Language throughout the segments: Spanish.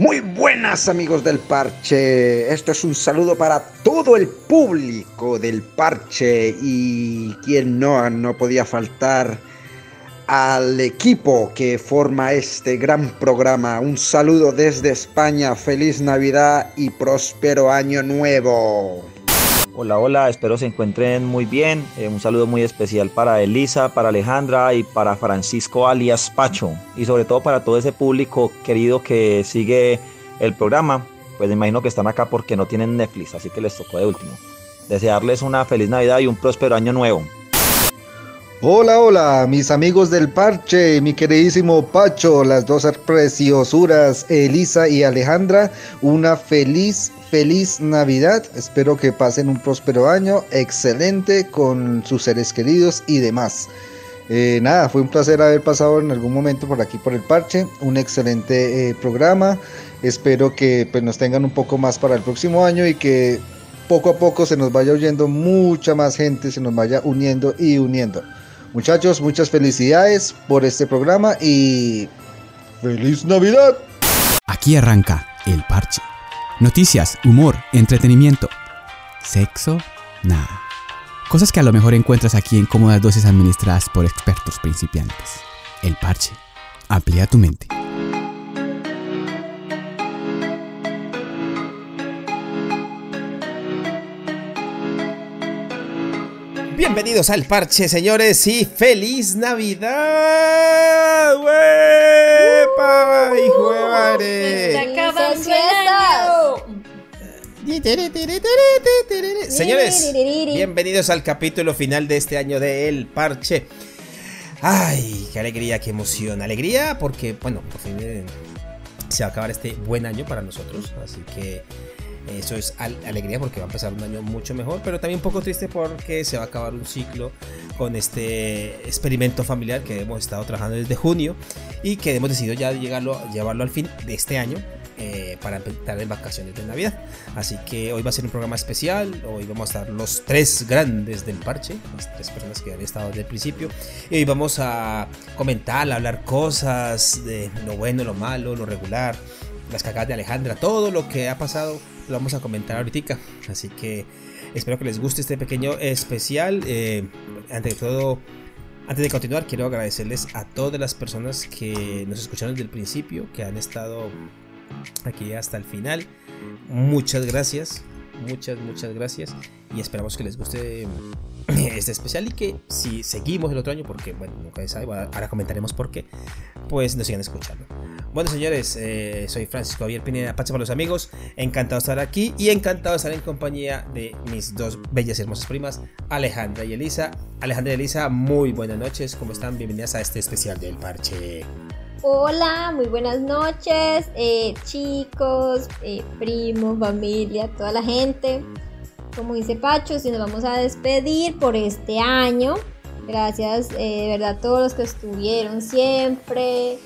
Muy buenas amigos del parche, esto es un saludo para todo el público del parche y quien no, no podía faltar al equipo que forma este gran programa. Un saludo desde España, feliz Navidad y próspero año nuevo. Hola, hola, espero se encuentren muy bien. Eh, un saludo muy especial para Elisa, para Alejandra y para Francisco alias Pacho. Y sobre todo para todo ese público querido que sigue el programa. Pues me imagino que están acá porque no tienen Netflix, así que les tocó de último. Desearles una feliz Navidad y un próspero año nuevo. Hola, hola, mis amigos del parche, mi queridísimo Pacho, las dos preciosuras, Elisa y Alejandra, una feliz, feliz Navidad. Espero que pasen un próspero año, excelente con sus seres queridos y demás. Eh, nada, fue un placer haber pasado en algún momento por aquí por el parche, un excelente eh, programa. Espero que pues, nos tengan un poco más para el próximo año y que poco a poco se nos vaya oyendo mucha más gente, se nos vaya uniendo y uniendo. Muchachos, muchas felicidades por este programa y ¡Feliz Navidad! Aquí arranca El Parche. Noticias, humor, entretenimiento. Sexo, nada. Cosas que a lo mejor encuentras aquí en cómodas dosis administradas por expertos principiantes. El Parche. Amplía tu mente. Bienvenidos al parche, señores, y feliz Navidad. ¡Huepa! ¡Hijo de madre! Señores, bienvenidos al capítulo final de este año de El Parche. Ay, qué alegría, qué emoción. Alegría porque, bueno, por fin eh, se va a acabar este buen año para nosotros. Así que eso es alegría porque va a empezar un año mucho mejor, pero también un poco triste porque se va a acabar un ciclo con este experimento familiar que hemos estado trabajando desde junio y que hemos decidido ya llegarlo, llevarlo al fin de este año eh, para empezar en vacaciones de Navidad. Así que hoy va a ser un programa especial. Hoy vamos a estar los tres grandes del parche, las tres personas que han estado desde el principio. Y hoy vamos a comentar, a hablar cosas de lo bueno, lo malo, lo regular, las cagadas de Alejandra, todo lo que ha pasado lo vamos a comentar ahorita. Así que espero que les guste este pequeño especial. Eh, antes de todo, antes de continuar, quiero agradecerles a todas las personas que nos escucharon desde el principio, que han estado aquí hasta el final. Muchas gracias, muchas, muchas gracias. Y esperamos que les guste este especial y que si seguimos el otro año, porque bueno, nunca se ahora comentaremos por qué, pues nos sigan escuchando. Bueno, señores, eh, soy Francisco Javier Pineda, Pacha para los amigos. Encantado de estar aquí y encantado de estar en compañía de mis dos bellas y hermosas primas, Alejandra y Elisa. Alejandra y Elisa, muy buenas noches. ¿Cómo están? Bienvenidas a este especial del parche. Hola, muy buenas noches, eh, chicos, eh, primos, familia, toda la gente. Como dice Pacho, si nos vamos a despedir por este año. Gracias de verdad a todos los que estuvieron siempre,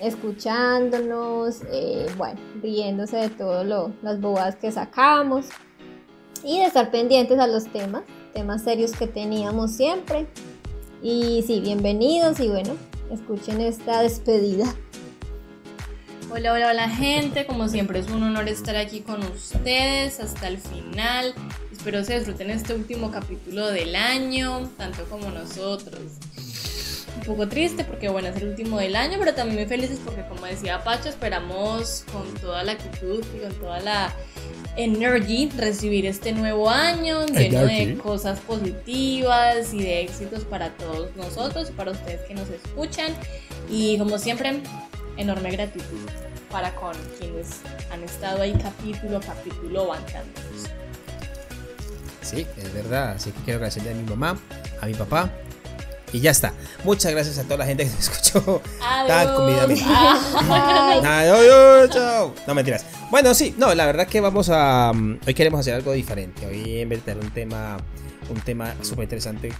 escuchándonos, eh, bueno, riéndose de todas las bobadas que sacamos y de estar pendientes a los temas, temas serios que teníamos siempre. Y sí, bienvenidos y bueno, escuchen esta despedida. Hola, hola, hola gente, como siempre es un honor estar aquí con ustedes hasta el final. Espero se disfruten este último capítulo del año, tanto como nosotros poco triste porque bueno, es el último del año, pero también muy felices porque como decía Pacho, esperamos con toda la actitud y con toda la energy recibir este nuevo año lleno de cosas positivas y de éxitos para todos nosotros y para ustedes que nos escuchan. Y como siempre, enorme gratitud para con quienes han estado ahí capítulo a capítulo bancándonos. Sí, es verdad. Así que quiero agradecerle a mi mamá, a mi papá, y ya está. Muchas gracias a toda la gente que nos escuchó. Tan comida No mentiras. Bueno, sí, no, la verdad que vamos a. Mm, hoy queremos hacer algo diferente. Hoy en vez de un tema un tema súper interesante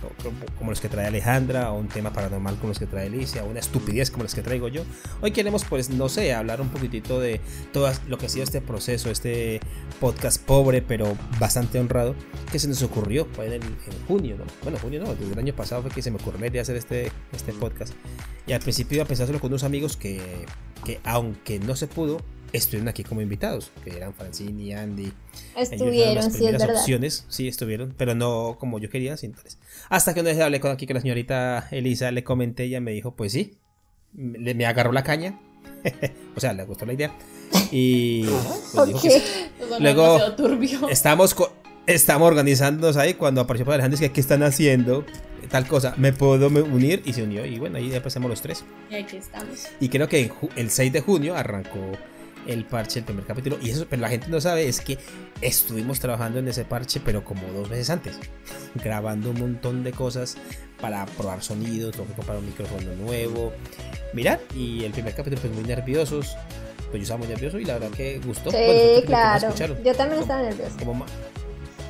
como los que trae Alejandra, o un tema paranormal como los que trae Alicia, o una estupidez como los que traigo yo. Hoy queremos, pues, no sé, hablar un poquitito de todo lo que ha sido este proceso, este podcast pobre, pero bastante honrado, que se nos ocurrió fue en, junio, ¿no? Bueno, junio no, desde el año pasado fue que se me ocurrió la idea de hacer este, este podcast. Y al principio iba a pensárselo con unos amigos que, que aunque no se pudo, estuvieron aquí como invitados, que eran Francini, Andy. Estuvieron, sí, es verdad. opciones, sí, estuvieron, pero no como yo quería, sin Hasta que una vez hablé con aquí con la señorita Elisa, le comenté, ella me dijo, pues sí, me, me agarró la caña. o sea, le gustó la idea. Y pues, dijo que luego estamos estamos organizándonos ahí cuando apareció para Alejandro que qué están haciendo tal cosa, me puedo unir y se unió y bueno, ahí ya pasamos los tres. Y aquí estamos. Y creo que el 6 de junio arrancó el parche, el primer capítulo. Y eso, pero la gente no sabe, es que estuvimos trabajando en ese parche, pero como dos meses antes, grabando un montón de cosas para probar sonidos, tengo que comprar un micrófono nuevo. Mirad, y el primer capítulo fue muy nerviosos. Pues yo estaba muy nervioso y la verdad que gustó. Sí, claro. Yo también estaba nervioso.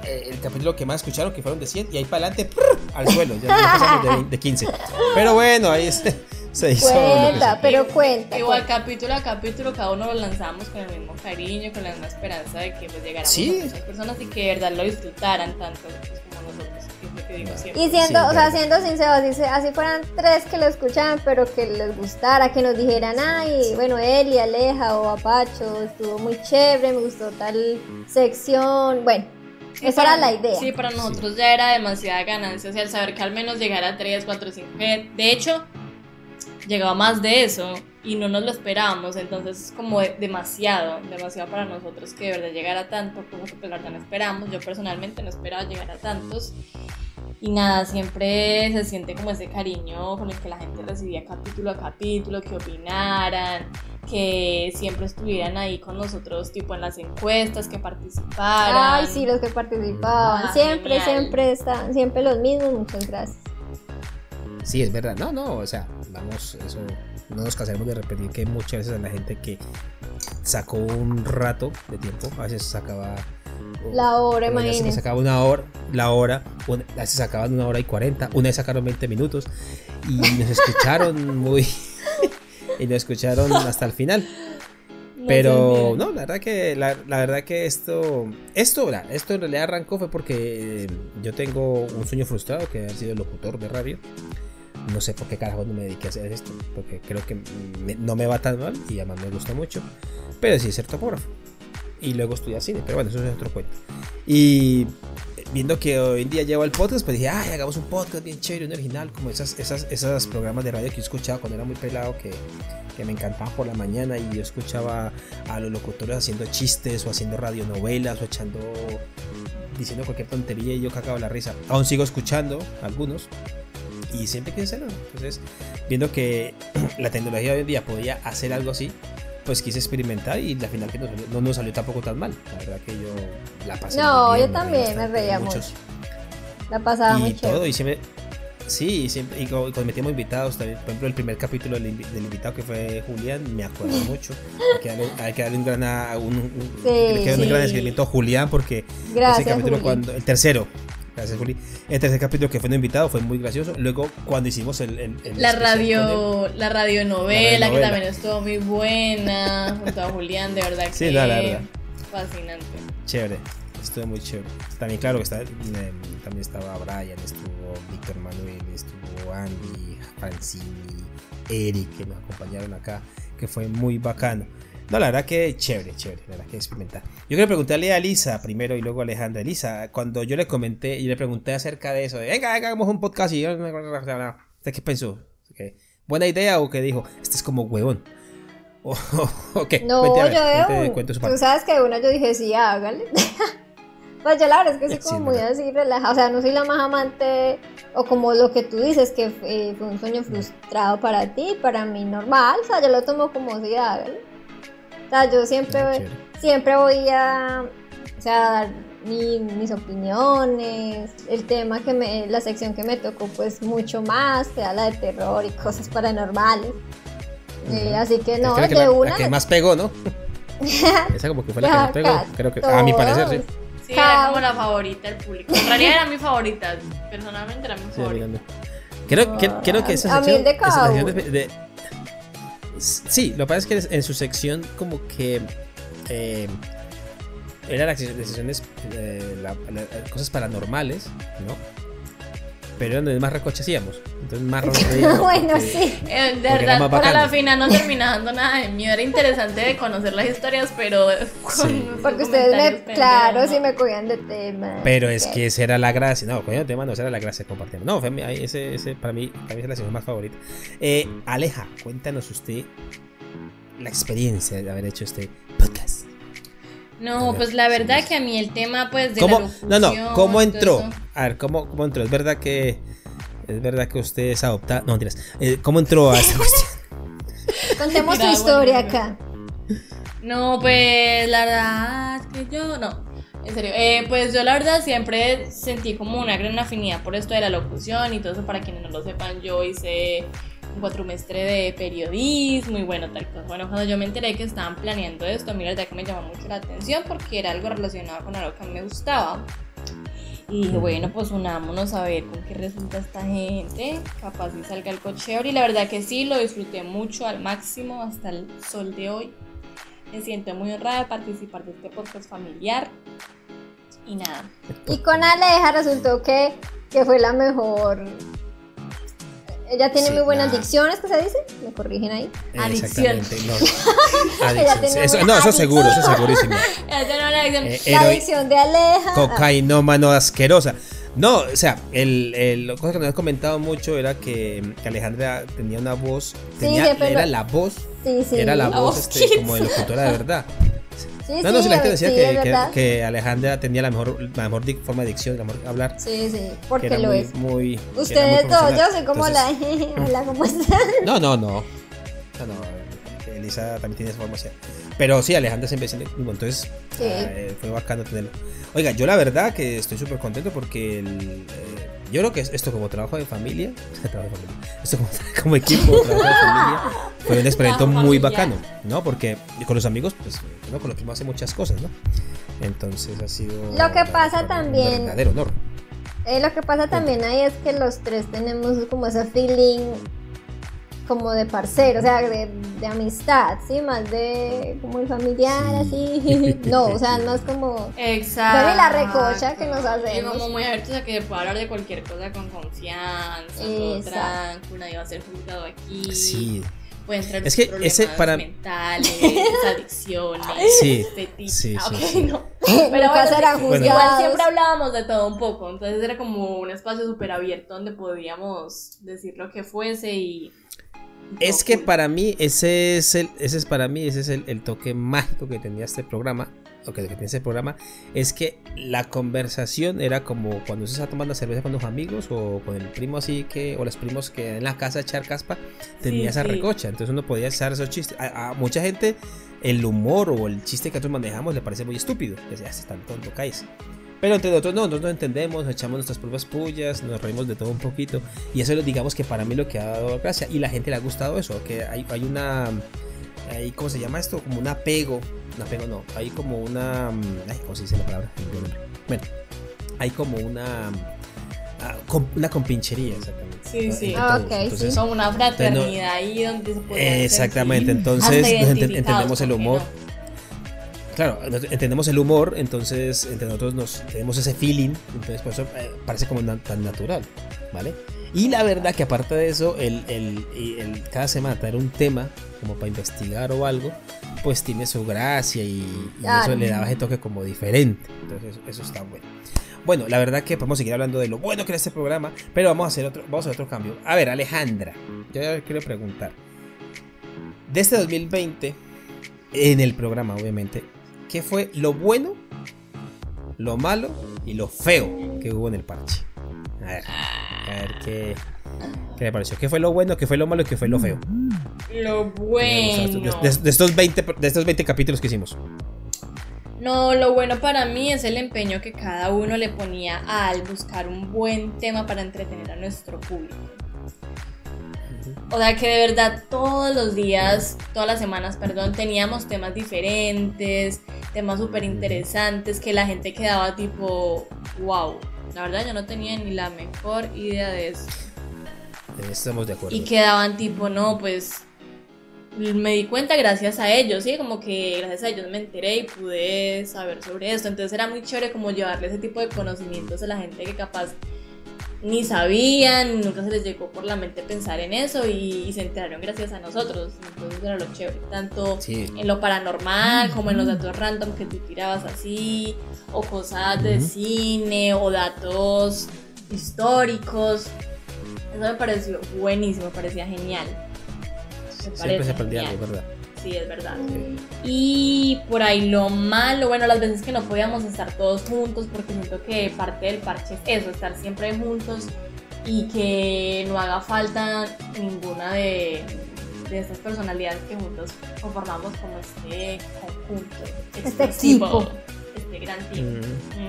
Eh, el capítulo que más escucharon, que fueron de 100, y ahí para adelante, al suelo. Ya de, de 15. Pero bueno, ahí es. Cuenta, pero cuenta. Igual capítulo a capítulo, cada uno lo lanzamos con el mismo cariño, con la misma esperanza de que pues, llegáramos a muchas personas y que de verdad lo disfrutaran tanto pues, como nosotros. Y siendo, o sea, siendo sinceros, así fueran tres que lo escuchaban, pero que les gustara, que nos dijeran, ay, bueno, Eli, Aleja o Apacho, estuvo muy chévere, me gustó tal sección, bueno, esa era la idea. Sí, para nosotros ya era demasiada ganancia, o sea, el saber que al menos llegara a 3, 4, 5, de hecho, llegaba más de eso y no nos lo esperábamos, entonces es como demasiado, demasiado para nosotros que de verdad llegara tanto, como que pues no esperamos, yo personalmente no esperaba llegar a tantos y nada, siempre se siente como ese cariño con el que la gente recibía capítulo a capítulo, que opinaran, que siempre estuvieran ahí con nosotros, tipo en las encuestas, que participaran. Ay, sí, los que participaban, ah, siempre, siempre están, siempre los mismos, muchas gracias. Sí, es verdad. No, no, o sea, vamos, eso no nos cansaremos de repetir que muchas veces a la gente que sacó un rato de tiempo, a veces sacaba la hora, imagínate. sacaba una hora, la hora, una, a veces sacaban una hora y cuarenta, una vez sacaron 20 minutos y nos escucharon muy y nos escucharon hasta el final. Pero no, la verdad que la, verdad que esto esto esto en realidad arrancó fue porque yo tengo un sueño frustrado que ha sido locutor de radio no sé por qué carajo no me dediqué a hacer esto, porque creo que no me va tan mal y además me gusta mucho, pero sí ser topógrafo. Y luego estudiar cine, pero bueno, eso es otro cuento. Y viendo que hoy en día llevo el podcast, pues dije, ay, hagamos un podcast bien chévere, un original, como esas, esas, esos programas de radio que escuchaba cuando era muy pelado, que, que me encantaban por la mañana y yo escuchaba a los locutores haciendo chistes o haciendo radionovelas o echando, diciendo cualquier tontería y yo cagaba la risa. Aún sigo escuchando algunos, y siempre quise. Entonces, viendo que la tecnología hoy en día podía hacer algo así, pues quise experimentar y la final que no, nos salió tampoco tan mal. La verdad que yo la pasé. No, yo también me reía mucho. La pasaba y todo, y siempre, Sí, siempre, y cuando metíamos invitados, también, por ejemplo, el primer capítulo del, invitado que fue Julián, me acuerdo mucho. Hay que darle, un gran, un, un, gran a Julián porque Gracias, ese capítulo cuando el tercero, Gracias, Juli. El tercer capítulo que fue un invitado fue muy gracioso. Luego, cuando hicimos el. la, radio, la radionovela, que también estuvo muy buena, junto a Julián, de verdad. Sí, que la, verdad. Fascinante. Chévere, estuvo muy chévere. También, claro, que está, también estaba Brian, estuvo Víctor Manuel, estuvo Andy, Francini, Eric, que nos acompañaron acá, que fue muy bacano. No, la verdad que chévere, chévere, la verdad que experimentar. Yo quiero preguntarle a Lisa primero y luego a Alejandra. Lisa, cuando yo le comenté y le pregunté acerca de eso, de, venga, hagamos un podcast y yo... ¿Usted qué pensó? ¿Buena idea o qué dijo? Este es como huevón. ¿O, qué? No, yo cuente, Tú sabes que uno yo dije, sí, hágale. pues yo la verdad es que soy como muy así relajada. O sea, no soy la más amante o como lo que tú dices, que fue un sueño frustrado para ti, para mí normal. O sea, yo lo tomo como si hágale. O sea, yo siempre, ah, siempre voy a, o sea, dar mis opiniones, el tema que me, la sección que me tocó pues mucho más, que era la de terror y cosas paranormales. Eh, así que no, de la, una. La que más pegó, ¿no? Esa como que fue la que más pegó, creo que, a mi parecer, sí. Sí, era como la favorita del público. En realidad era mi favorita, personalmente era mi favorita. Creo, que, creo que esa sección, esa sección de, Sí, lo que pasa es que en su sección como que eh, eran las decisiones, eh, cosas paranormales, ¿no? Pero era donde más recocha hacíamos. Entonces más Bueno, sí. Eh, de verdad, para la final no terminaba dando nada de mí. Era interesante de conocer las historias, pero con Porque ustedes me, claro, sí me cogían de tema. Pero es que esa era la gracia. No, cogían de tema no, esa era la gracia de compartir. No, ese, ese para mí, para mí es la sección más favorita. Eh, Aleja, cuéntanos usted la experiencia de haber hecho este podcast. No, pues la verdad que a mí el tema pues de ¿Cómo? no, no, ¿cómo entró? A ver, ¿cómo, ¿cómo entró? Es verdad que es verdad que usted es adoptado. No, mentiras. Eh, ¿Cómo entró a esta cuestión? Contemos tu historia acá. No, pues la verdad que yo no. En serio, eh, pues yo la verdad siempre sentí como una gran afinidad por esto de la locución y todo eso. Para quienes no lo sepan, yo hice cuatrimestre de periodismo y bueno, tal cosa. Bueno, cuando yo me enteré que estaban planeando esto, mira, la verdad que me llamó mucho la atención porque era algo relacionado con algo que a mí me gustaba. Y bueno, pues unámonos a ver con qué resulta esta gente. Capaz si salga el cocheo. Y la verdad que sí, lo disfruté mucho al máximo hasta el sol de hoy. Me siento muy honrada de participar de este podcast familiar. Y nada. Y con Aleja resultó que, que fue la mejor ella tiene muy buenas dicciones, ¿qué se dice? ¿Me corrigen ahí? Adicciones. No, eso, no, eso seguro, eso segurísimo. Eh, la adicción de Aleja. Cocainómano asquerosa. No, o sea, el, el, lo que nos has comentado mucho era que, que Alejandra tenía una voz, tenía, era la voz, sí, sí. era la, voz, este, como de locutora de verdad no, no, si la gente decía que, que, Alejandra tenía la mejor, la mejor forma de dicción, la mejor hablar. Sí, sí, porque lo es. Muy, Ustedes todos, yo soy como la. Hola, ¿cómo están? No, no, no. No, no. Elisa también tiene esa formación. Pero sí, Alejandra siempre dice entonces eh, fue bacano tenerlo. Oiga, yo la verdad que estoy súper contento porque el, eh, yo creo que esto como trabajo de familia, esto como, equipo, trabajo de familia, fue un experimento muy bacano, ¿no? Porque con los amigos, pues, ¿no? con los primos hace muchas cosas, ¿no? Entonces ha sido... Lo que pasa también... Un verdadero honor. Eh, lo que pasa también ahí es que los tres tenemos como ese feeling como de parcero, o sea, de, de, amistad, ¿sí? Más de como el familiar, así. no, o sea, no es como... Exacto. la recocha que nos hacemos. como muy abiertos a que pueda hablar de cualquier cosa con confianza, todo tranquilo, nadie va a ser juzgado aquí. Sí. Pueden entrar es que ese para mentales, adicciones, sí, sí, sí, ah, sí, No. Pero bueno, igual siempre hablábamos de todo un poco, entonces era como un espacio súper abierto donde podíamos decir lo que fuese y es que para mí, ese es el, ese es para mí, ese es el, toque mágico que tenía este programa, o que, que tenía este programa, es que la conversación era como cuando se está tomando cerveza con los amigos, o con el primo así que, o los primos que en la casa echar caspa, tenía esa recocha, entonces uno podía echar esos chistes. A, mucha gente el humor o el chiste que nosotros manejamos le parece muy estúpido, que se están tonto, caes. Pero entre nosotros no, nosotros no entendemos, nos echamos nuestras pruebas puyas, nos reímos de todo un poquito. Y eso digamos que para mí lo que ha dado gracia. Y la gente le ha gustado eso, que hay, hay una... Hay, ¿Cómo se llama esto? Como un apego. Un apego no, hay como una... Ay, ¿Cómo se dice la palabra? Bueno, hay como una... Ah, una compinchería, exactamente. Sí, sí. Ah, entonces, Son una fraternidad ahí donde se puede Exactamente, entonces entendemos el humor. Claro, entendemos el humor, entonces entre nosotros nos tenemos ese feeling, entonces por eso eh, parece como tan natural, ¿vale? Y la verdad que aparte de eso, el, el, cada semana traer un tema como para investigar o algo, pues tiene su gracia y, eso le daba ese toque como diferente. Entonces eso, está bueno. Bueno, la verdad que podemos seguir hablando de lo bueno que era este programa, pero vamos a hacer otro, vamos a hacer otro cambio. A ver, Alejandra, yo quiero preguntar. De este 2020, en el programa, obviamente, qué fue lo bueno, lo malo y lo feo que hubo en el parche. A ver, a ver qué, qué le pareció. ¿Qué fue lo bueno, qué fue lo malo y qué fue lo feo? Lo bueno. De, estos 20, de estos 20 capítulos que hicimos. No, lo bueno para mí es el empeño que cada uno le ponía al buscar un buen tema para entretener a nuestro público. O sea que de verdad todos los días, todas las semanas, perdón, teníamos temas diferentes, temas súper interesantes, que la gente quedaba tipo, wow. La verdad yo no tenía ni la mejor idea de eso. Estamos de acuerdo. Y quedaban tipo, no, pues me di cuenta gracias a ellos, ¿sí? Como que gracias a ellos me enteré y pude saber sobre esto. Entonces era muy chévere como llevarle ese tipo de conocimientos a la gente que capaz ni sabían, nunca se les llegó por la mente pensar en eso y, se enteraron gracias a nosotros. Entonces era lo chévere, tanto en lo paranormal como en los datos random que tú tirabas así, o cosas de cine, o datos históricos. Eso me pareció buenísimo, me parecía genial. Siempre se aprendía algo, ¿verdad? Sí, es verdad. Y por ahí lo malo, bueno, las veces que no podíamos estar todos juntos, porque siento que parte del parche es eso, estar siempre juntos y que no haga falta ninguna de, de estas personalidades que juntos conformamos como este conjunto. Este equipo. Este gran team.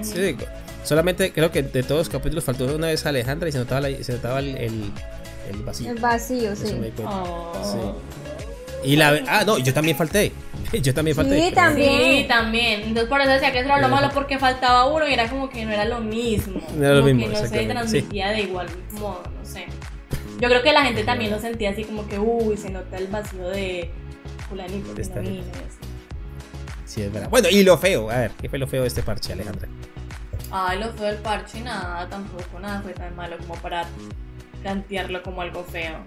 Sí, solamente creo que de todos los capítulos faltó una vez Alejandra y se notaba, se notaba el, el, vacío. El vacío, sí. Oh. sí. Y la ah, no, yo también falté. Yo también falté. Sí, también. Sí, también. Entonces por eso decía que eso era lo malo porque faltaba uno y era como que no era lo mismo. No era lo como mismo. Que no se transmitía de igual modo, no sé. Yo creo que la gente también lo sentía así como que, uy, se nota el vacío de fulanito no vino Sí, es verdad. Bueno, y lo feo, a ver, ¿qué fue lo feo de este parche, Alejandra? Ay, lo feo del parche, nada, tampoco, nada fue tan malo como para plantearlo como algo feo.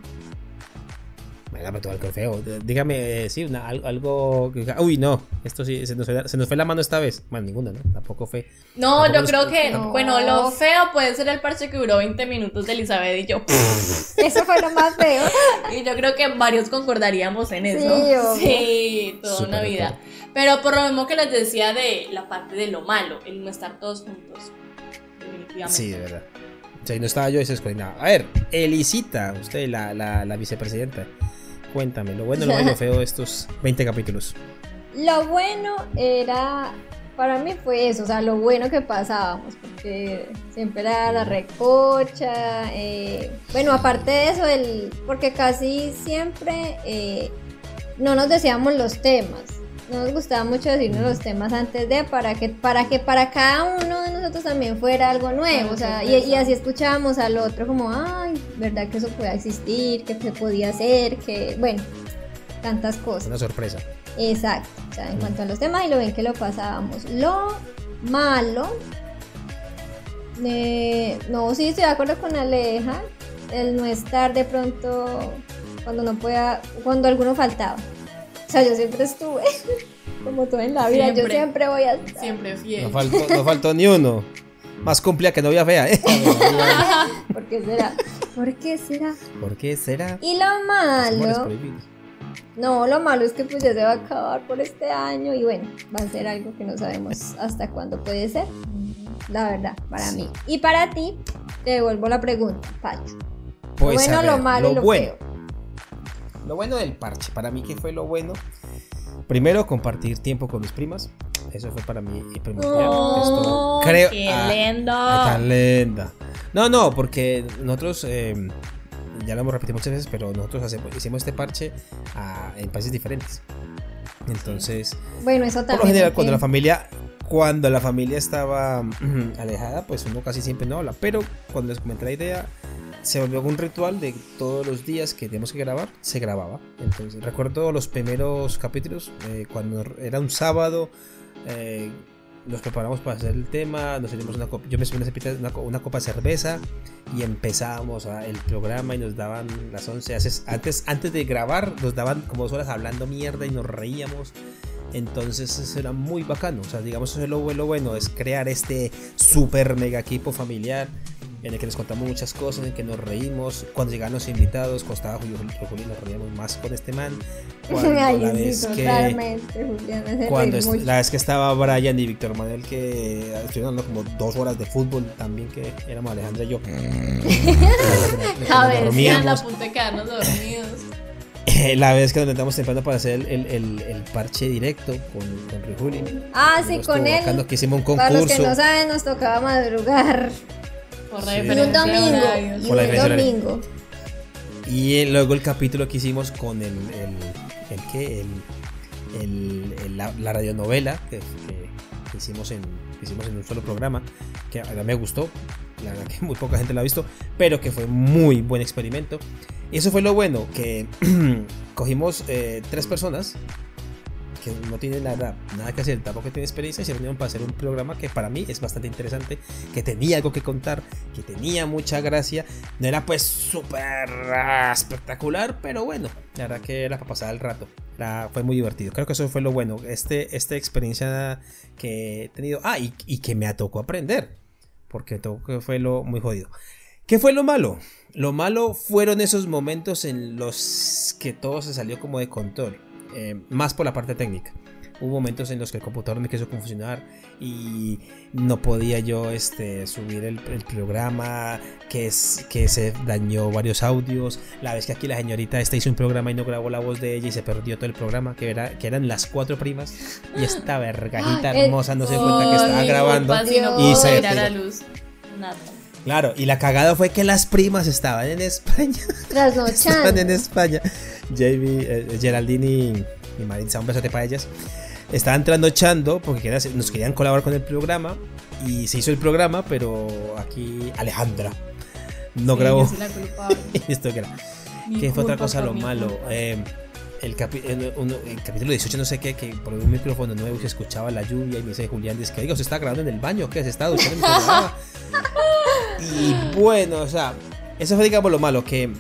Pero todo algo feo. Dígame, sí, una, algo, Uy, no, esto sí, se nos, fue, se nos, fue, la mano esta vez. Bueno, ninguna, ¿no? Tampoco fue. No, yo creo que, bueno, lo feo puede ser el parche que duró 20 minutos de Elizabeth y yo. eso fue lo más feo. y yo creo que varios concordaríamos en eso. Sí, sí toda una vida. Pero por lo mismo que les decía de la parte de lo malo, el no estar todos juntos. Definitivamente. Sí, de verdad. O sea, no estaba yo desescolinado. A ver, Elisita, usted, la, la, la vicepresidenta. Cuéntame, lo bueno, lo bueno, feo de estos 20 capítulos. Lo bueno era, para mí fue eso, o sea, lo bueno que pasábamos, porque siempre era la recocha, eh, bueno, aparte de eso, el, porque casi siempre eh, no nos decíamos los temas, nos gustaba mucho decirnos los temas antes de para que para que para cada uno de nosotros también fuera algo nuevo, o sea, y, así escuchábamos al otro como, ay, verdad que eso puede existir, que se podía hacer, que bueno, tantas cosas. Una sorpresa. Exacto, o sea, en cuanto a los temas y lo ven que lo pasábamos. Lo malo, eh, no, sí estoy de acuerdo con Aleja, el no estar de pronto cuando no pueda, cuando alguno faltaba. O sea, yo siempre estuve, como todo en la vida, yo siempre voy a estar. Siempre fiel. No faltó, no faltó ni uno. Más cumplida que novia fea, ¿eh? ¿Por qué será? ¿Por qué será? ¿Por qué será? Y lo malo. No, lo malo es que pues ya se va a acabar por este año y bueno, va a ser algo que no sabemos hasta cuándo puede ser. La verdad, para mí. Y para ti, te devuelvo la pregunta, Pacho. Pues, lo bueno, lo malo y lo bueno. feo. Lo bueno del parche, para mí que fue lo bueno. Primero, compartir tiempo con mis primas. Eso fue para mí primordial. Oh, creo, ¡Qué ah, lenda! No, no, porque nosotros, eh, ya lo hemos repetido muchas veces, pero nosotros hacemos, hicimos este parche ah, en países diferentes. Entonces, bueno, eso también. Por lo general, cuando la familia cuando la familia estaba alejada, pues uno casi siempre no habla. Pero cuando les comenté la idea, se volvió un ritual de todos los días que teníamos que grabar, se grababa. Entonces, recuerdo los primeros capítulos, eh, cuando era un sábado, eh, nos preparamos para hacer el tema, nos una yo me subí una, una, copa de cerveza y empezábamos el programa y nos daban las 11. Antes, antes de grabar, nos daban como dos horas hablando mierda y nos reíamos. Entonces eso era muy bacano. O sea, digamos, eso es lo bueno, es crear este super mega equipo familiar en el que les contamos muchas cosas, en el que nos reímos. Cuando llegaban los invitados, cuando estaba Julio, Julio nos reíamos más con este man. Cuando la vez que, cuando la vez que estaba Brian y Víctor Manuel, que estuvieron hablando como dos horas de fútbol también, que éramos Alejandra y yo. a ver, si a punto de quedarnos dormidos. La vez que nos metamos temprano para hacer el, el, el, parche directo con, con Juli. Ah, sí, con él. Que hicimos un concurso. Para los que no saben, nos tocaba madrugar. Por la y un domingo. Y un domingo. Y luego el capítulo que hicimos con el. el, el que el, la, la, radionovela que, que, hicimos en, hicimos en un solo programa, que a mí me gustó, la verdad que muy poca gente lo ha visto, pero que fue muy buen experimento. Y eso fue lo bueno, que cogimos eh, tres personas que no tienen nada, nada que hacer, tampoco tienen experiencia, se reunieron para hacer un programa que para mí es bastante interesante, que tenía algo que contar, que tenía mucha gracia. No era pues súper espectacular, pero bueno, la verdad que era para el rato. fue muy divertido. Creo que eso fue lo bueno. Este, esta experiencia que he tenido. Ah, y, y que me tocó aprender. Porque todo fue lo muy jodido. ¿Qué fue lo malo? Lo malo fueron esos momentos en los que todo se salió como de control, eh, más por la parte técnica. Hubo momentos en los que el computador me quiso confusionar y no podía yo este, subir el, programa, que, es, que se dañó varios audios. La vez que aquí la señorita esta hizo un programa y no grabó la voz de ella y se perdió todo el programa, que, era, que eran las cuatro primas. Y esta vergajita hermosa no se dio cuenta que estaba grabando y se... Nada. Claro, y la cagada fue que las primas estaban en España. estaban en España. Jamie, eh, Geraldine y, y Maritza, un besote para ellas. Estaban trasnochando porque nos querían colaborar con el programa. Y se hizo el programa, pero aquí Alejandra no grabó. Esto que era. ¿Qué fue otra cosa lo malo? Eh, el, capítulo 18, no sé qué, que por un micrófono nuevo se escuchaba la lluvia y me dice Julián, dice que, digo, se está grabando en el baño, ¿qué? Se está duchando Y bueno, o sea, eso fue, digamos, lo malo, que,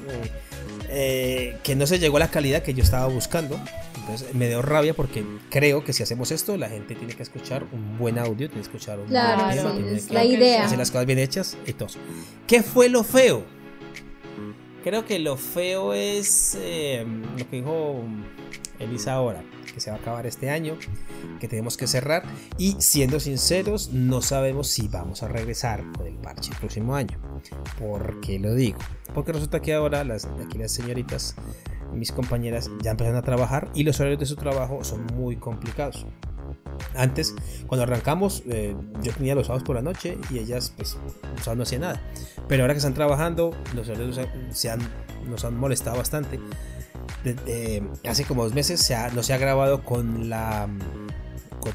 eh, que no se llegó a la calidad que yo estaba buscando. Entonces me dio rabia porque creo que si hacemos esto, la gente tiene que escuchar un buen audio, tiene que escuchar un claro, buen tema, tiene que la idea. hacer las cosas bien hechas y todo. ¿Qué fue lo feo? Creo que lo feo es eh, lo que dijo Elisa ahora, que se va a acabar este año, que tenemos que cerrar y siendo sinceros no sabemos si vamos a regresar con el parche el próximo año. ¿Por qué lo digo? Porque resulta que ahora las, aquí las señoritas, mis compañeras ya empezaron a trabajar y los horarios de su trabajo son muy complicados. Antes, cuando arrancamos, eh, yo tenía los sábados por la noche y ellas, pues, no hacían nada. Pero ahora que están trabajando, los horarios se han, nos han molestado bastante. hace como dos meses se no se ha grabado con la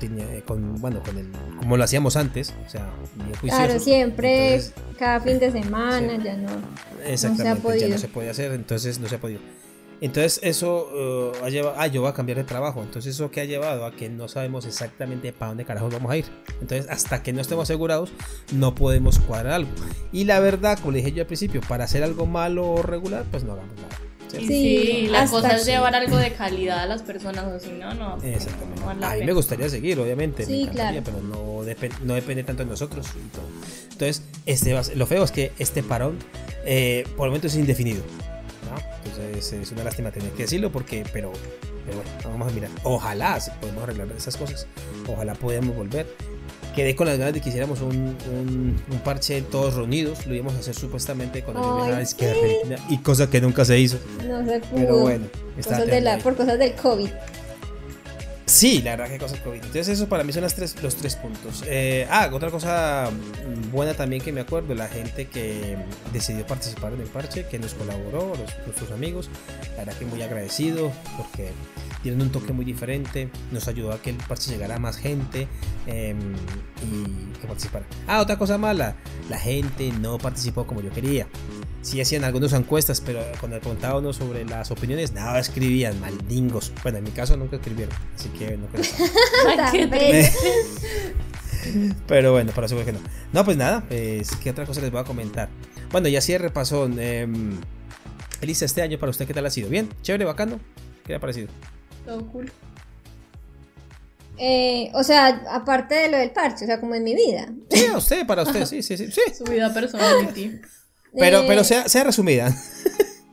eh, con, bueno, con el, como lo hacíamos antes, o sea, Claro, siempre, cada fin de semana, ya no, exactamente, ya no se puede hacer, entonces no se ha podido. Entonces eso uh, ha llevado, ah, yo voy a cambiar de trabajo, entonces eso que ha llevado a que no sabemos exactamente para dónde carajos vamos a ir. Entonces hasta que no estemos asegurados no podemos cuadrar algo. Y la verdad, como le dije yo al principio, para hacer algo malo o regular, pues no hagamos nada. Sí, la cosa es llevar algo de calidad a las personas, o si no, no. Exactamente. a mí me gustaría seguir, obviamente. Sí, claro. Pero no, no, depende tanto de nosotros. Entonces, este lo feo es que este parón, eh, por el momento es indefinido. Entonces es una lástima tener que decirlo porque, pero, pero bueno, vamos a mirar. Ojalá podemos arreglar esas cosas. Ojalá podamos volver. Quedé con las ganas de que hiciéramos un, un, parche todos reunidos. Lo íbamos a hacer supuestamente con la izquierda y cosa que nunca se hizo. No se pudo. Pero bueno, por cosas del COVID. Sí, la verdad que cosas COVID. Entonces eso para mí son las tres, los tres puntos. Eh, ah, otra cosa buena también que me acuerdo, la gente que decidió participar en el parche, que nos colaboró, los, nuestros amigos. La verdad que muy agradecido porque tienen un toque muy diferente, nos ayudó a que el parche llegara a más gente em, y que participara. Ah, otra cosa mala, la gente no participó como yo quería sí hacían algunas encuestas, pero cuando uno sobre las opiniones, nada escribían, maldingos. Bueno, en mi caso nunca escribieron, así que no creo. pero bueno, para eso que no. No, pues nada, pues, ¿qué otra cosa les voy a comentar? Bueno, y así de repaso. Eh, Elisa, este año para usted, ¿qué tal ha sido? ¿Bien? ¿Chévere? ¿Bacano? ¿Qué le ha parecido? Todo cool. Eh, o sea, aparte de lo del parche, o sea, como en mi vida. Sí, a usted, para usted, sí, sí, sí. sí. Su vida personal. Pero, pero sea, sea resumida.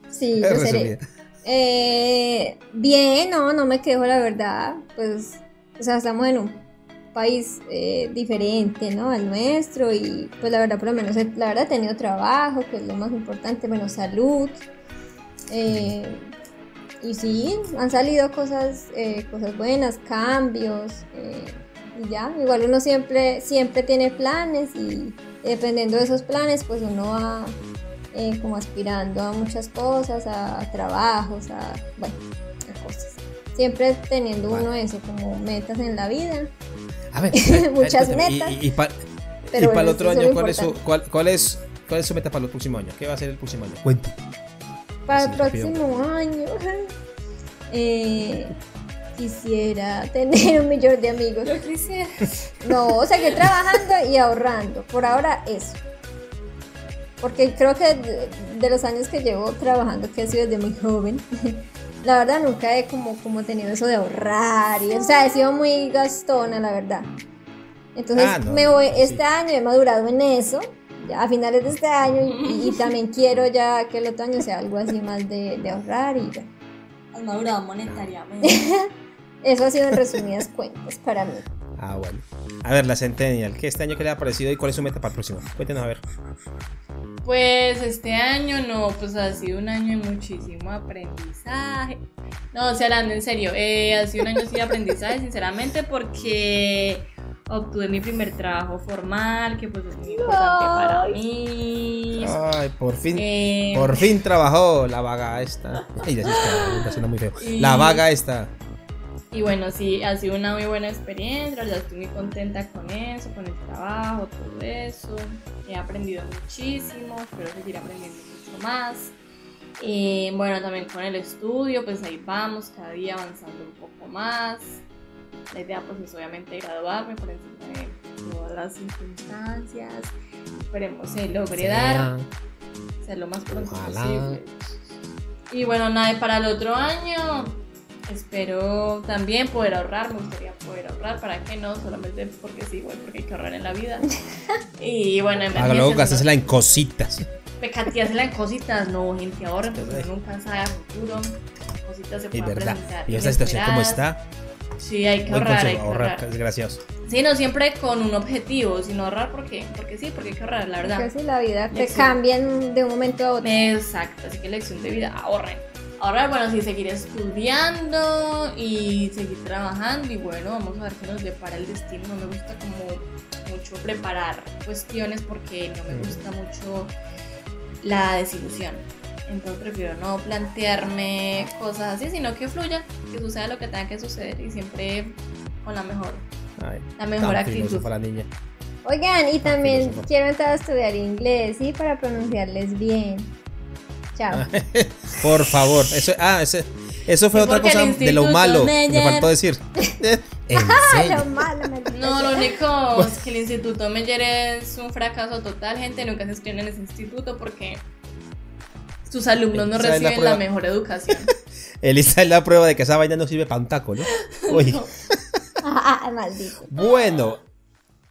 Sí, yo seré. Eh, bien, no, no me quejo, la verdad. Pues, o sea, estamos en un país eh, diferente, ¿no? Al nuestro y pues la verdad, por lo menos, la verdad he tenido trabajo, que es lo más importante, menos salud. Eh, y sí, han salido cosas, cosas buenas, cambios. y ya, igual uno siempre, siempre tiene planes y dependiendo de esos planes, pues uno va eh, como aspirando a muchas cosas, a, trabajos, a, bueno, a cosas. Siempre teniendo uno eso como metas en la vida. A ver, muchas metas. Y, para el otro año, ¿cuál es, su, cuál, cuál, es, ¿cuál es su meta para el próximo año? ¿Qué va a ser el próximo año? Cuente. Para el próximo año. Eh, quisiera tener un millón de amigos. Yo quisiera. No, o sea, que trabajando y ahorrando. Por ahora eso. Porque creo que de, de los años que llevo trabajando, que he sido desde muy joven, la verdad nunca he como, como tenido eso de ahorrar. Y, o sea, he sido muy gastona, la verdad. Entonces Ah, no, me voy, sí. este año he madurado en eso, ya a finales de este año, y, y también quiero ya que el otro año sea algo así más de, de ahorrar y ya. Has madurado monetariamente. Eso ha sido en resumidas cuentas para mí. Ah, bueno. A ver, la Centennial, ¿qué este año qué le ha parecido y cuál es su meta para el próximo? Cuéntenos a ver. Pues este año no, pues ha sido un año de muchísimo aprendizaje. No, o sea, hablando en serio, eh, ha sido un año sí de aprendizaje, sinceramente, porque obtuve mi primer trabajo formal, que pues es muy importante para mí. Ay, por fin. Eh, Por fin trabajó la vaga esta. Ay, decís que suena muy feo. La vaga esta. Y bueno, sí, ha sido una muy buena experiencia, la estoy muy contenta con eso, con el trabajo, todo eso. He aprendido muchísimo, espero seguir aprendiendo mucho más. Eh, bueno, también con el estudio, pues ahí vamos, cada día avanzando un poco más. La idea pues es obviamente graduarme por encima de todas las circunstancias. Esperemos se logre dar, ser lo más pronto Ojalá. posible. Y bueno, nada, para el otro año espero también poder ahorrar, me gustaría poder ahorrar, ¿para qué no? Solamente porque sí, bueno, porque hay que ahorrar en la vida. Y bueno, Hágalo, emergencias, gástesela en cositas. Pecateársela en cositas, no, gente ahorren, porque uno nunca sabe a futuro. Cositas se Es pueden verdad. presentar Y esta situación como está, Sí, hay que ahorrar, hay que ahorrar, ahorrar. desgraciados. Sí, no siempre con un objetivo, sino ahorrar porque, porque sí, porque hay que ahorrar, la verdad. Que si la vida te Lección. cambia en- de un momento a otro. Exacto, así que lección de vida, ahorren. Ahorrar, bueno, sí, seguir estudiando y seguir trabajando y bueno, vamos a ver qué nos depara el destino. No me gusta como mucho preparar cuestiones porque no me gusta mucho la desilusión. Entonces prefiero no plantearme cosas así, sino que fluya, que suceda lo que tenga que suceder y siempre con la mejor. Ay, La mejor actitud. filósofa la niña. Oigan, y también filósofo. quiero entrar a estudiar inglés, ¿sí? Para pronunciarles bien. Chao. Por favor. Eso, ah, ese- eso fue otra cosa de lo malo. de Me faltó decir. Lo malo, maldita No, lo único es que el Instituto Meyer es un fracaso total, gente. Nunca se inscriben en ese instituto porque sus alumnos no la reciben la, mejor educación. Elisa es la prueba de que esa vaina no sirve para un taco, ¿no? Uy. Ah, maldito. Bueno.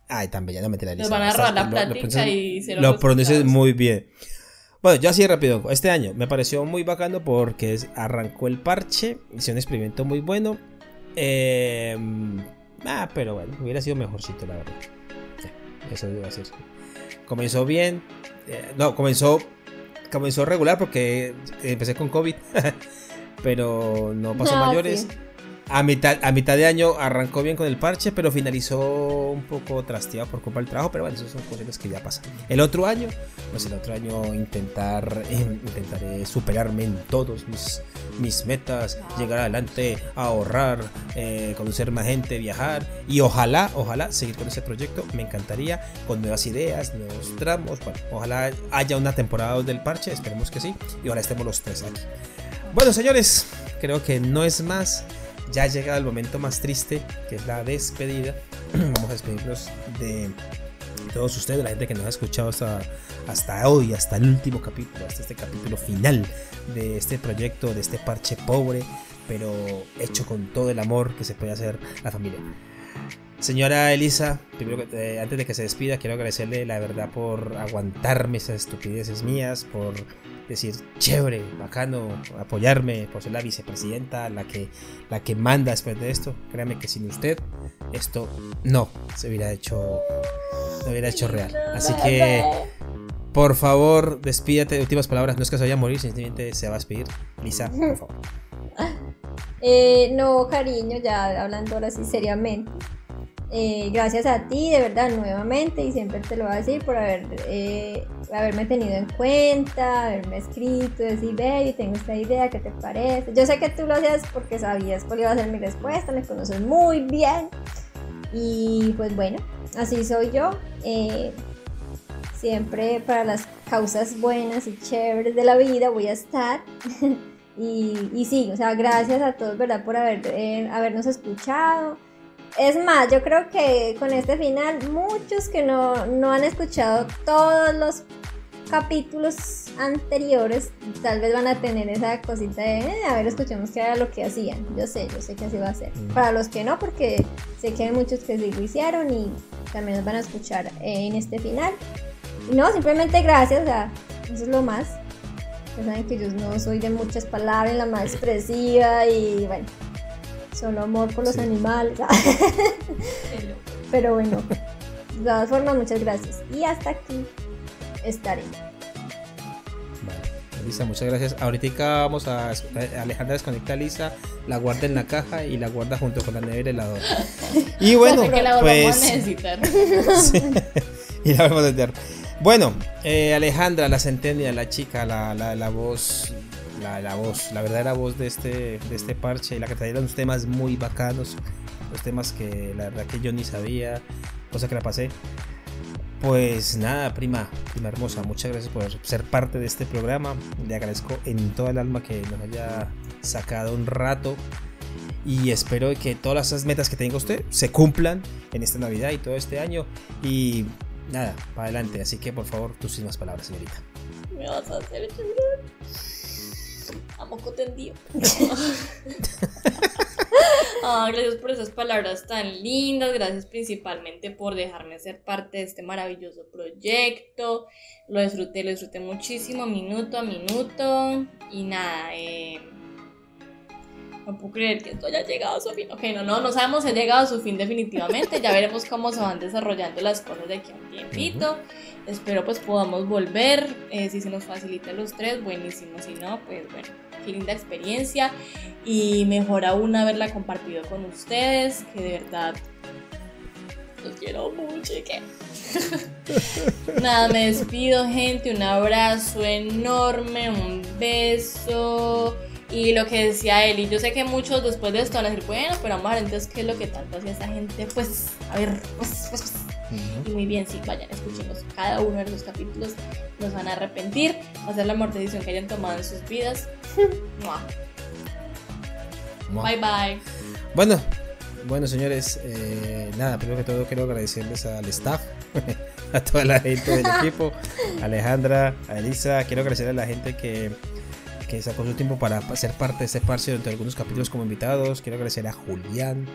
Ay, tan bella, no me la Nos van a robar la plática y se Lo pronuncias muy bien. Bueno, yo así rápido. Este año me pareció muy bacano porque arrancó el parche. Hice un experimento muy bueno. Eh, ah, pero bueno, hubiera sido mejorcito, la verdad. Ya, Eso iba a ser. Comenzó bien. eh, no, comenzó. Comenzó regular porque empecé con COVID. pero no pasó No, mayores. sí. A mitad, a mitad de año arrancó bien con el parche, pero finalizó un poco trasteado por culpa del trabajo. Pero bueno, eso son cosas que ya pasan. El otro año, pues el otro año intentar, intentaré superarme en todos mis, mis metas, llegar adelante, ahorrar, eh, conocer más gente, viajar y ojalá, ojalá seguir con ese proyecto. Me encantaría con nuevas ideas, nuevos tramos. Bueno, ojalá haya una temporada del parche, esperemos que sí. Y ojalá estemos los tres aquí. Bueno, señores, creo que no es más. Ya ha llegado el momento más triste, que es la despedida. Vamos a despedirnos de todos ustedes, de la gente que nos ha escuchado hasta, hasta hoy, hasta el último capítulo, hasta este capítulo final de este proyecto, de este parche pobre, pero hecho con todo el amor que se puede hacer la familia. Señora Elisa, primero eh, antes de que se despida, quiero agradecerle la verdad por aguantarme esas estupideces mías, por decir chévere, bacano, apoyarme, por ser la vicepresidenta, la que, la que manda después de esto. Créame que sin usted esto no se hubiera hecho, no hubiera hecho real. Así que, por favor, despídate de últimas palabras. No es que se vaya a morir, simplemente se va a despedir. Lisa, por favor. Eh, no, cariño, ya hablando ahora sí seriamente. Eh, gracias a ti, de verdad, nuevamente, y siempre te lo voy a decir por haber, eh, haberme tenido en cuenta, haberme escrito, decir, yo tengo esta idea, ¿qué te parece? Yo sé que tú lo hacías porque sabías cuál iba a ser mi respuesta, me conoces muy bien. Y pues bueno, así soy yo. eh, siempre para las causas buenas y chéveres de la vida voy a estar. Y, sí, o sea, gracias a todos, ¿verdad? Por haber, habernos escuchado. Es más, yo creo que con este final, muchos que no, no han escuchado todos los capítulos anteriores, tal vez van a tener esa cosita de, eh, a ver, escuchemos qué era lo que hacían. Yo sé, yo sé que así va a ser. Mm. Para los que no, porque sé que hay muchos que sí lo hicieron y también nos van a escuchar en este final. no, simplemente gracias, o sea, eso es lo más. Ya saben que yo no soy de muchas palabras, la más expresiva y bueno, solo amor por los animales. Pero bueno, de todas formas, muchas gracias. Y hasta aquí estaré. Vale. Lisa, muchas gracias. Ahorita vamos a Alejandra desconecta a Lisa, la guarda en la caja y la guarda junto con la nevera y la helador. Y bueno, pues. y la vamos a necesitar. Bueno, eh, Alejandra, la centenia, la chica, la, la, voz, la, voz, la verdadera voz de este, de este parche, la que traía unos temas muy bacanos, los temas que la verdad que yo ni sabía, cosa que la pasé. Pues nada, prima, prima hermosa, muchas gracias por ser parte de este programa. Le agradezco en toda el alma que nos haya sacado un rato. Y espero que todas esas metas que tenga usted se cumplan en esta Navidad y todo este año. Y nada, para adelante. Así que por favor, tus últimas palabras, señorita. Me vas a hacer Amo tendido. Ah, gracias por esas palabras tan lindas, gracias principalmente por dejarme ser parte de este maravilloso proyecto. Lo disfruté, lo disfruté muchísimo, minuto a minuto. Y nada, eh, no puedo creer que esto haya llegado a su fin. Ok, no, no, no sabemos si ha llegado a su fin definitivamente. Ya veremos cómo se van desarrollando las cosas de aquí a un tiempito. Espero pues podamos volver. Eh, si se nos facilita los tres, buenísimo. Si no, pues bueno linda experiencia y mejor aún haberla compartido con ustedes, que de verdad los quiero mucho. Nada, me despido gente, un abrazo enorme, un beso. Y lo que decía Eli, yo sé que muchos después de esto van a decir, bueno, pero vamos a ver entonces qué es lo que tanto hacía esa gente. Pues, a ver, pues, pues, pues. Y muy bien, sí, vayan, escuchemos cada uno de los capítulos, nos van a arrepentir, va a ser la decisión que hayan tomado en sus vidas. Bye bye. Bueno, bueno señores, eh, nada, primero que todo quiero agradecerles al staff, a toda la gente del equipo, a Alejandra, a Elisa, quiero agradecer a la gente que, que sacó su tiempo para ser parte de este parche durante algunos capítulos como invitados, quiero agradecer a Julián,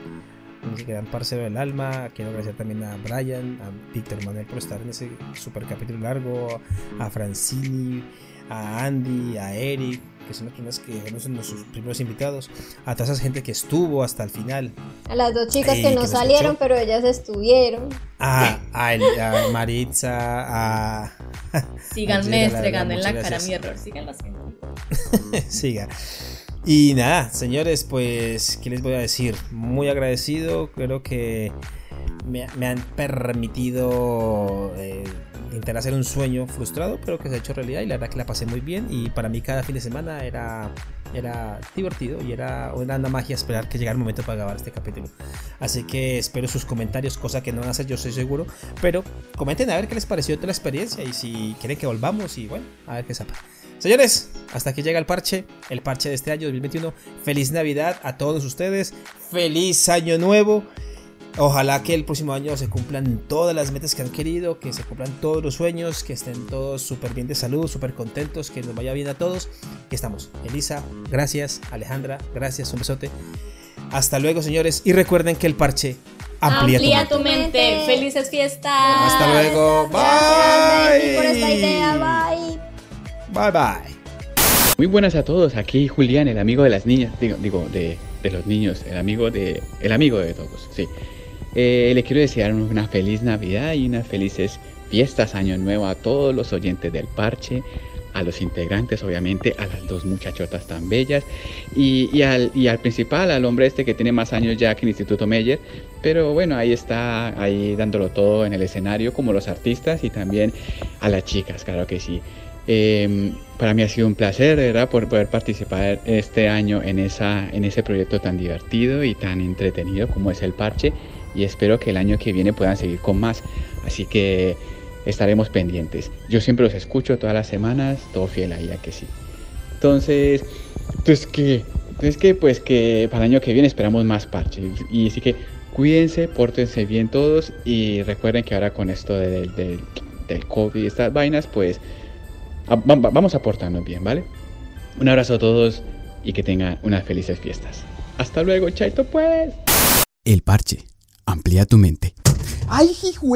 que quedan parcero del alma. Quiero agradecer también a Brian, a Víctor Manuel por estar en ese super capítulo largo, a Francini, a Andy, a Eric, que son las personas que son nuestros primeros invitados, a toda esa gente que estuvo hasta el final. A las dos chicas que, no salieron, pero ellas estuvieron. A, a, Maritza, a... Síganme estregando en la cara mi error, haciendo. Siga. Y nada, señores, pues, ¿qué les voy a decir? Muy agradecido, creo que me, han permitido eh, intentar hacer un sueño frustrado, pero que se ha hecho realidad y la verdad que la pasé muy bien y para mí cada fin de semana era, era divertido y era una magia esperar que llegara el momento para grabar este capítulo. Así que espero sus comentarios, cosa que no van a hacer yo soy seguro, pero comenten a ver qué les pareció toda la experiencia y si quieren que volvamos y bueno, a ver qué sepa. Señores, hasta aquí llega el parche, el parche de este año 2021. Feliz Navidad a todos ustedes, feliz año nuevo. Ojalá que el próximo año se cumplan todas las metas que han querido, que se cumplan todos los sueños, que estén todos súper bien de salud, súper contentos, que nos vaya bien a todos. Aquí estamos. Elisa, gracias. Alejandra, gracias. Un besote. Hasta luego, señores. Y recuerden que el parche amplía, tu, mente. Felices fiestas. Hasta luego. Bye. por esta idea. Bye. Bye bye. Muy buenas a todos, aquí Julián, el amigo de las niñas, digo, digo de, los niños, el amigo de, el amigo de todos, sí. Eh, quiero desear una feliz Navidad y unas felices fiestas, Año Nuevo a todos los oyentes del parche, a los integrantes, obviamente, a las dos muchachotas tan bellas y, al, y al principal, al hombre este que tiene más años ya que el Instituto Meyer, pero bueno, ahí está, ahí dándolo todo en el escenario, como los artistas y también a las chicas, claro que sí. Em, para mí ha sido un placer, ¿verdad?, por poder participar este año en, esa, en ese proyecto tan divertido y tan entretenido como es el parche y espero que el año que viene puedan seguir con más. Así que estaremos pendientes. Yo siempre los escucho todas las semanas, todo fiel ahí, a que sí. Entonces, Entonces que, que pues que para el año que viene esperamos más parches. Y así que cuídense, pórtense bien todos y recuerden que ahora con esto del, del COVID y estas vainas, pues vamos a portarnos bien, ¿vale? Un abrazo a todos y que tengan unas felices fiestas. Hasta luego, chaito pues. El parche. Amplía tu mente. ¡Ay, hijo